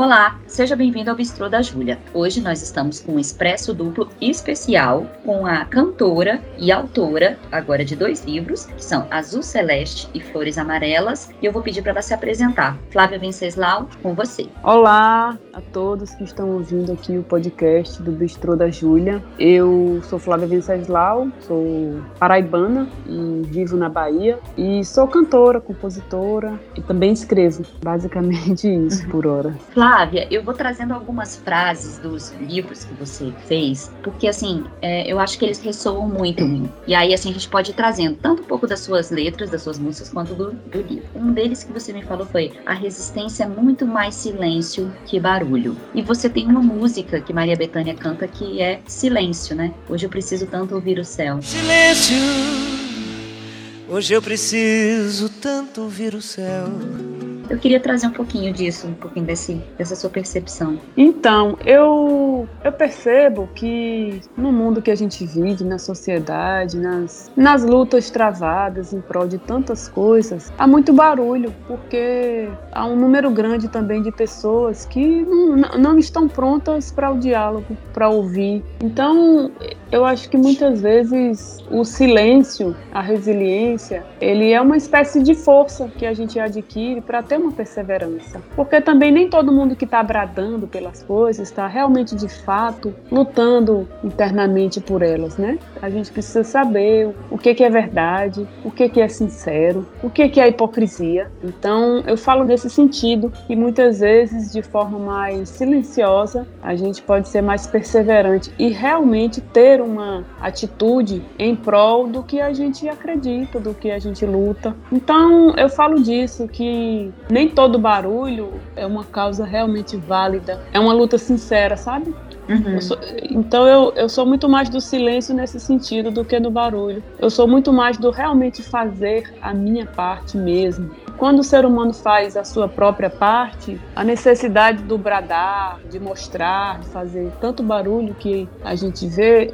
Olá, seja bem-vindo ao Bistrô da Júlia. Hoje nós estamos com um expresso duplo especial com a cantora e autora, agora de dois livros, que são Azul Celeste e Flores Amarelas, e eu vou pedir para ela se apresentar. Flávia Venceslau, com você. Olá a todos que estão ouvindo aqui o podcast do Bistrô da Júlia. Eu sou Flávia Venceslau, sou paraibana e vivo na Bahia e sou cantora, compositora e também escrevo, basicamente isso por hora. Flávia, eu vou trazendo algumas frases dos livros que você fez, porque assim, é, eu acho que eles ressoam muito. E aí, assim, a gente pode ir trazendo tanto um pouco das suas letras, das suas músicas, quanto do, do livro. Um deles que você me falou foi: A resistência é muito mais silêncio que barulho. E você tem uma música que Maria Bethânia canta que é Silêncio, né? Hoje eu preciso tanto ouvir o céu. Silêncio. Hoje eu preciso tanto ouvir o céu. Eu queria trazer um pouquinho disso, um pouquinho desse, dessa sua percepção. Então, eu, eu percebo que no mundo que a gente vive, na sociedade, nas, nas lutas travadas em prol de tantas coisas, há muito barulho, porque há um número grande também de pessoas que não, não estão prontas para o diálogo, para ouvir. Então, eu acho que muitas vezes o silêncio, a resiliência, ele é uma espécie de força que a gente adquire para ter uma perseverança. Porque também nem todo mundo que está bradando pelas coisas está realmente de fato lutando internamente por elas, né? A gente precisa saber o que, que é verdade, o que, que é sincero, o que, que é hipocrisia. Então eu falo nesse sentido e muitas vezes de forma mais silenciosa a gente pode ser mais perseverante e realmente ter uma atitude em prol do que a gente acredita, do que a gente luta. Então eu falo disso que nem todo barulho é uma causa realmente válida, é uma luta sincera, sabe? Uhum. Eu sou, então eu, eu sou muito mais do silêncio nesse sentido do que do barulho. Eu sou muito mais do realmente fazer a minha parte mesmo. Quando o ser humano faz a sua própria parte, a necessidade do bradar, de mostrar, de fazer tanto barulho que a gente vê,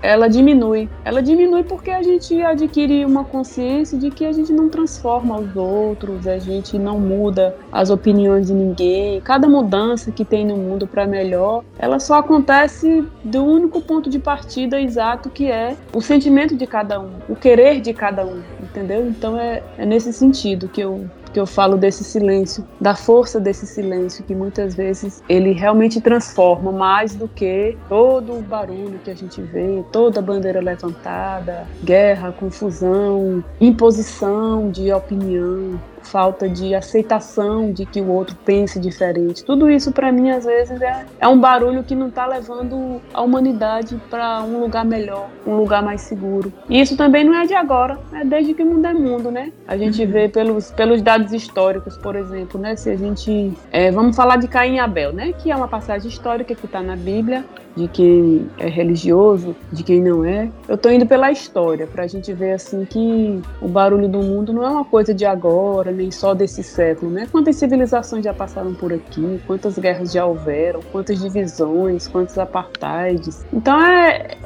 ela diminui. Ela diminui porque a gente adquire uma consciência de que a gente não transforma os outros, a gente não muda as opiniões de ninguém. Cada mudança que tem no mundo para melhor, ela só acontece do único ponto de partida exato que é o sentimento de cada um, o querer de cada um, entendeu? Então é, é nesse sentido que eu que eu falo desse silêncio, da força desse silêncio que muitas vezes ele realmente transforma mais do que todo o barulho que a gente vê, toda a bandeira levantada, guerra, confusão, imposição de opinião, falta de aceitação de que o outro pense diferente. Tudo isso para mim às vezes é, é um barulho que não está levando a humanidade para um lugar melhor, um lugar mais seguro. E isso também não é de agora, é desde que o mundo é mundo, né? A gente uhum. vê pelos, pelos dados históricos, por exemplo, né? Se a gente é, vamos falar de Caim e Abel, né? Que é uma passagem histórica que está na Bíblia de quem é religioso, de quem não é. Eu estou indo pela história para a gente ver assim que o barulho do mundo não é uma coisa de agora, nem só desse século, né? Quantas civilizações já passaram por aqui, quantas guerras já houveram, quantas divisões, quantos apartheids. Então é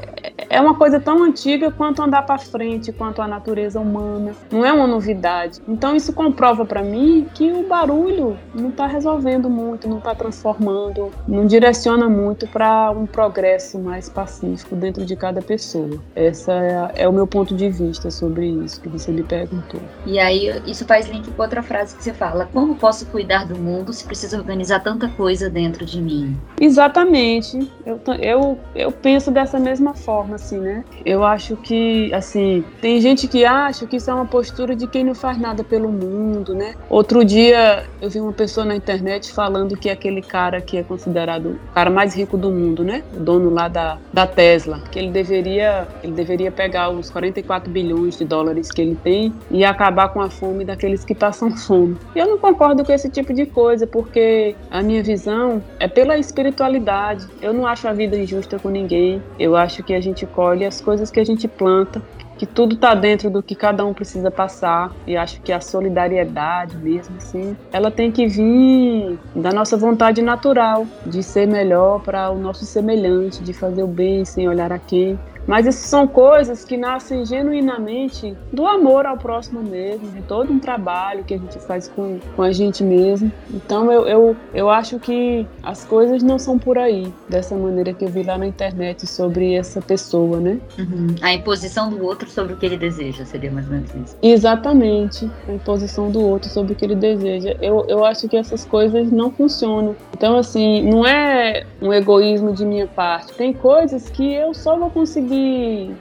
é uma coisa tão antiga quanto andar para frente, quanto a natureza humana. Não é uma novidade. Então isso comprova para mim que o barulho não está resolvendo muito, não está transformando, não direciona muito para um progresso mais pacífico dentro de cada pessoa. Essa é, é, o meu ponto de vista sobre isso que você me perguntou. E aí isso faz link outra frase que você fala: como posso cuidar do mundo se precisa organizar tanta coisa dentro de mim? Exatamente. Eu, eu, eu penso dessa mesma forma assim, né? Eu acho que, assim, tem gente que acha que isso é uma postura de quem não faz nada pelo mundo, né? Outro dia eu vi uma pessoa na internet falando que aquele cara que é considerado o cara mais rico do mundo, né? O dono lá da, da Tesla, que ele deveria, ele deveria pegar os 44 bilhões de dólares que ele tem e acabar com a fome daqueles que passam fome. E eu não concordo com esse tipo de coisa, porque a minha visão é pela espiritualidade. Eu não acho a vida injusta com ninguém. Eu acho que a gente colhe, as coisas que a gente planta, que tudo está dentro do que cada um precisa passar. E acho que a solidariedade mesmo, assim, ela tem que vir da nossa vontade natural de ser melhor para o nosso semelhante, de fazer o bem sem olhar a quem. Mas isso são coisas que nascem genuinamente do amor ao próximo mesmo, de todo um trabalho que a gente faz com, com a gente mesmo. Então eu, eu, eu acho que as coisas não são por aí, dessa maneira que eu vi lá na internet sobre essa pessoa, né? Uhum. A imposição do outro sobre o que ele deseja, seria mais ou menos isso. Exatamente, a imposição do outro sobre o que ele deseja. Eu, eu acho que essas coisas não funcionam. Então, assim, não é um egoísmo de minha parte. Tem coisas que eu só vou conseguir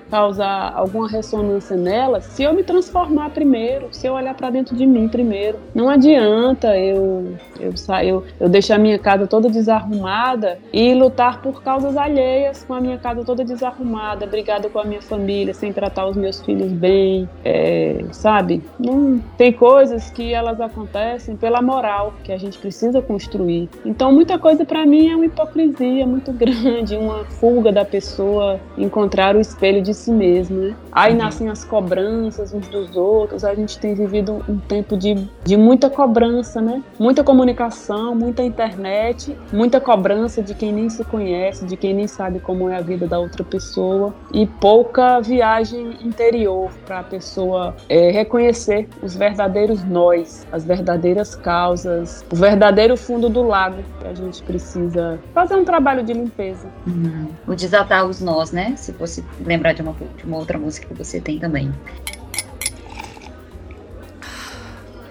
causar alguma ressonância nelas se eu me transformar primeiro, se eu olhar para dentro de mim primeiro. Não adianta eu eu, eu, eu deixar a minha casa toda desarrumada e lutar por causas alheias com a minha casa toda desarrumada, brigada com a minha família, sem tratar os meus filhos bem, é, sabe? Não, tem coisas que elas acontecem pela moral que a gente precisa construir. Então, muita coisa para mim é uma hipocrisia muito grande, uma fuga da pessoa encontrar o espelho de si mesma. Né? Aí uhum. nascem as cobranças uns dos outros. A gente tem vivido um tempo de, de muita cobrança, né? Muita comunicação, muita internet, muita cobrança de quem nem se conhece, de quem nem sabe como é a vida da outra pessoa e pouca viagem interior para a pessoa é, reconhecer os verdadeiros nós, as verdadeiras causas, o verdadeiro fundo do lago que a gente precisa fazer um trabalho de limpeza. Uhum. O desatar os nós, né? Se fosse lembrar de uma, de uma outra música que você tem também.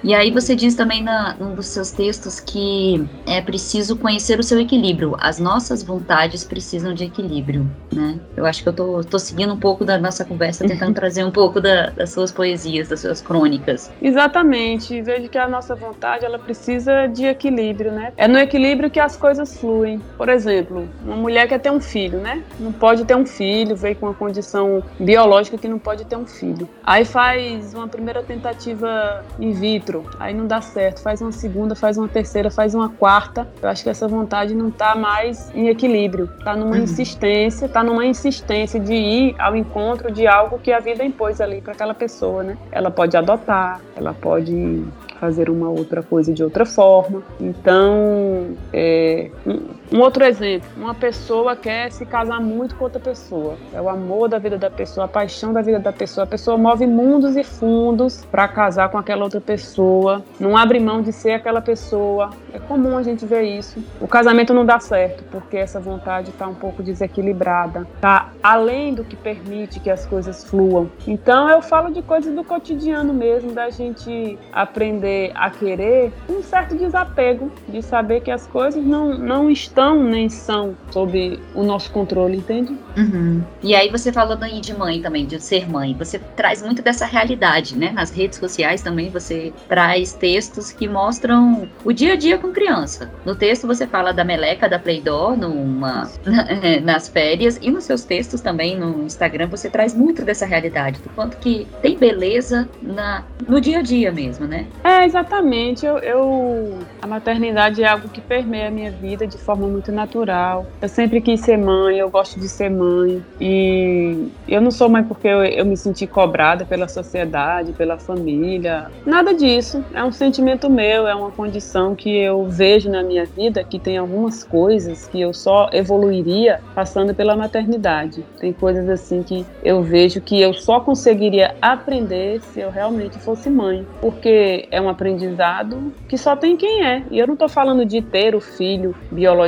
E aí você diz também na, num dos seus textos que é preciso conhecer o seu equilíbrio. As nossas vontades precisam de equilíbrio, né? Eu acho que eu tô, tô seguindo um pouco da nossa conversa, tentando trazer um pouco da, das suas poesias, das suas crônicas. Exatamente. Vejo que a nossa vontade, ela precisa de equilíbrio, né? É no equilíbrio que as coisas fluem. Por exemplo, uma mulher quer ter um filho, né? Não pode ter um filho, veio com uma condição biológica que não pode ter um filho. Aí faz uma primeira tentativa in vitro, aí não dá certo, faz uma segunda, faz uma terceira, faz uma quarta. Eu acho que essa vontade não está mais em equilíbrio, está numa uhum. insistência, está numa insistência de ir ao encontro de algo que a vida impôs ali para aquela pessoa, né? Ela pode adotar, ela pode fazer uma outra coisa de outra forma. Então, é, um, outro exemplo: uma pessoa quer se casar muito com outra pessoa. É o amor da vida da pessoa, a paixão da vida da pessoa. A pessoa move mundos e fundos para casar com aquela outra pessoa, não abre mão de ser aquela pessoa. É comum a gente ver isso. O casamento não dá certo porque essa vontade está um pouco desequilibrada, tá além do que permite que as coisas fluam. Então, eu falo de coisas do cotidiano mesmo, da gente aprender a querer um certo desapego de saber que as coisas não, não estão nem são sob o nosso controle, entende? Uhum. E aí você falando aí de mãe também, de ser mãe, você traz muito dessa realidade, né? Nas redes sociais também você traz textos que mostram o dia a dia com criança. No texto você fala da meleca da Playdor numa, nas férias e nos seus textos também no Instagram você traz muito dessa realidade, do quanto que tem beleza na, no dia a dia mesmo, né? É, é, exatamente. Eu, eu, a maternidade é algo que permeia a minha vida de forma muito natural. Eu sempre quis ser mãe, eu gosto de ser mãe. E eu não sou mãe porque eu, eu me senti cobrada pela sociedade, pela família. Nada disso. É um sentimento meu, é uma condição que eu vejo na minha vida que tem algumas coisas que eu só evoluiria passando pela maternidade. Tem coisas assim que eu vejo que eu só conseguiria aprender se eu realmente fosse mãe. Porque é um aprendizado que só tem quem é. E eu não estou falando de ter o filho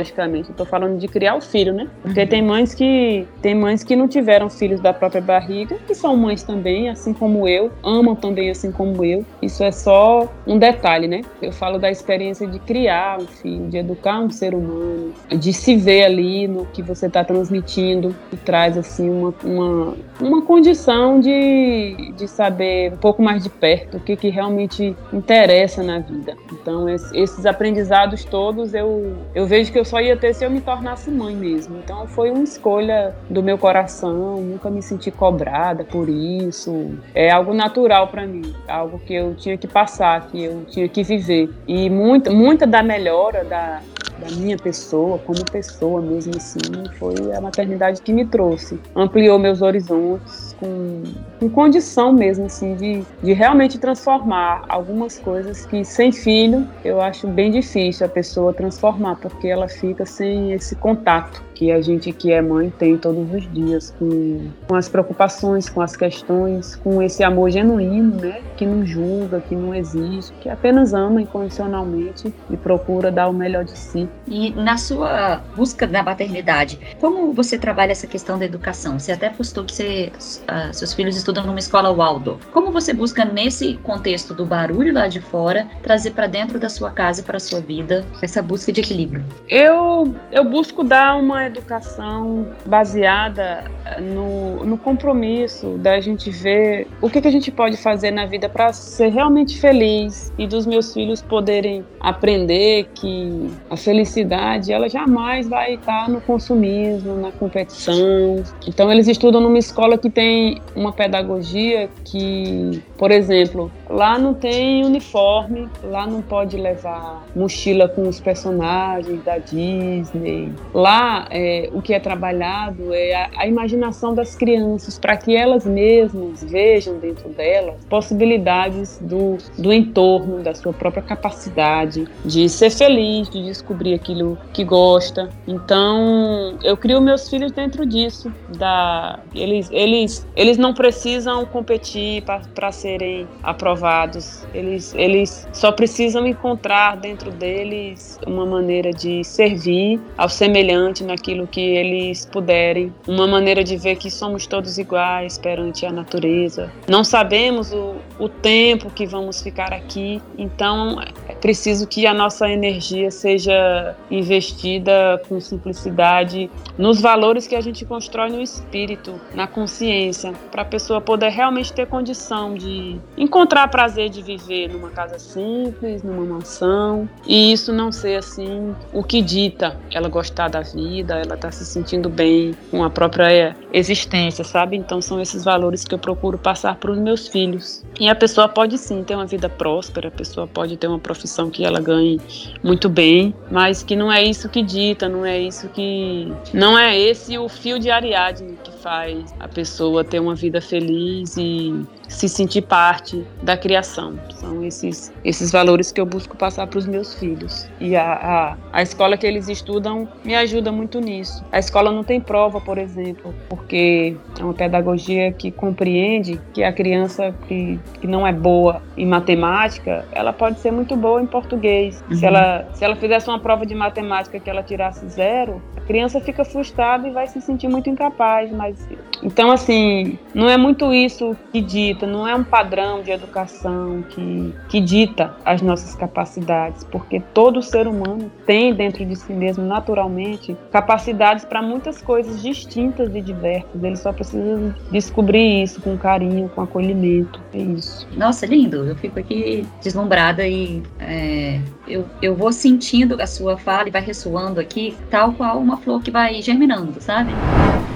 biologicamente, estou falando de criar o filho, né? Porque uhum. tem mães que tem mães que não tiveram filhos da própria barriga, que são mães também, assim como eu, amam também assim como eu. Isso é só um detalhe, né? Eu falo da experiência de criar um filho, de educar um ser humano, de se ver ali no que você está transmitindo, que traz assim uma, uma, uma condição de, de saber um pouco mais de perto o que, que realmente interessa na vida. Então, esses aprendizados todos eu, eu vejo que eu só ia ter se eu me tornasse mãe mesmo. Então, foi uma escolha do meu coração, nunca me senti cobrada por isso. É algo natural para mim, algo que eu tinha que passar, que eu tinha que viver. E muita, muita da melhora da, da minha pessoa, como pessoa mesmo assim, foi a maternidade que me trouxe. Ampliou meus horizontes com com condição mesmo, assim, de, de realmente transformar algumas coisas que sem filho eu acho bem difícil a pessoa transformar, porque ela fica sem esse contato que a gente que é mãe tem todos os dias com, com as preocupações, com as questões, com esse amor genuíno, né, que não julga, que não existe, que apenas ama incondicionalmente e procura dar o melhor de si. E na sua busca da paternidade, como você trabalha essa questão da educação? Você até postou que você, uh, seus filhos estudam numa escola Waldorf. Como você busca nesse contexto do barulho lá de fora trazer para dentro da sua casa e para sua vida essa busca de equilíbrio? Eu eu busco dar uma educação baseada no, no compromisso da gente ver o que, que a gente pode fazer na vida para ser realmente feliz e dos meus filhos poderem aprender que a felicidade ela jamais vai estar no consumismo, na competição. Então eles estudam numa escola que tem uma pedagogia que, por exemplo, lá não tem uniforme, lá não pode levar mochila com os personagens da Disney. Lá é, o que é trabalhado é a, a imaginação das crianças, para que elas mesmas vejam dentro delas possibilidades do, do entorno, da sua própria capacidade de ser feliz, de descobrir aquilo que gosta. Então, eu crio meus filhos dentro disso. Da, eles, eles, eles não precisam competir para serem aprovados, eles, eles só precisam encontrar dentro deles uma maneira de servir ao semelhante naquilo que eles puderem, uma maneira de ver que somos todos iguais perante a natureza. Não sabemos o, o tempo que vamos ficar aqui, então é preciso que a nossa energia seja investida com simplicidade nos valores que a gente constrói no espírito, na consciência, para a pessoa poder realmente ter condição de encontrar prazer de viver numa casa simples, numa mansão, e isso não ser assim o que dita ela gostar da vida, ela tá se sentindo bem com a própria existência, sabe? Então são esses valores que eu procuro passar para os meus filhos. E a pessoa pode sim ter uma vida próspera, a pessoa pode ter uma profissão que ela ganhe muito bem, mas que não é isso que dita, não é isso que. Não é esse o fio de Ariadne que faz a pessoa ter uma vida feliz e se sentir parte da criação. São esses, esses valores que eu busco passar para os meus filhos. E a, a, a escola que eles estudam me ajuda muito nisso. A escola não tem prova, por exemplo, porque é uma pedagogia que compreende que a criança que, que não é boa em matemática, ela pode ser muito boa em português. Uhum. Se, ela, se ela fizesse uma prova de matemática que ela tirasse zero, a criança fica frustrada e vai se sentir muito incapaz. Mas então, assim, não é muito isso que dita, não é um padrão de educação que, que dita as nossas capacidades, porque todo ser humano tem dentro de si mesmo, naturalmente, capacidades para muitas coisas distintas e diversas. Ele só precisa descobrir isso com carinho, com acolhimento. É isso. Nossa, lindo. Eu fico aqui deslumbrada e é, eu, eu vou sentindo a sua fala e vai ressoando aqui, tal qual uma flor que vai germinando, sabe?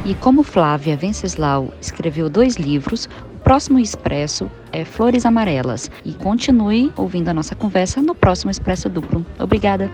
E como Flávia Venceslau escreveu dois livros, o próximo Expresso é Flores Amarelas. E continue ouvindo a nossa conversa no próximo Expresso Duplo. Obrigada!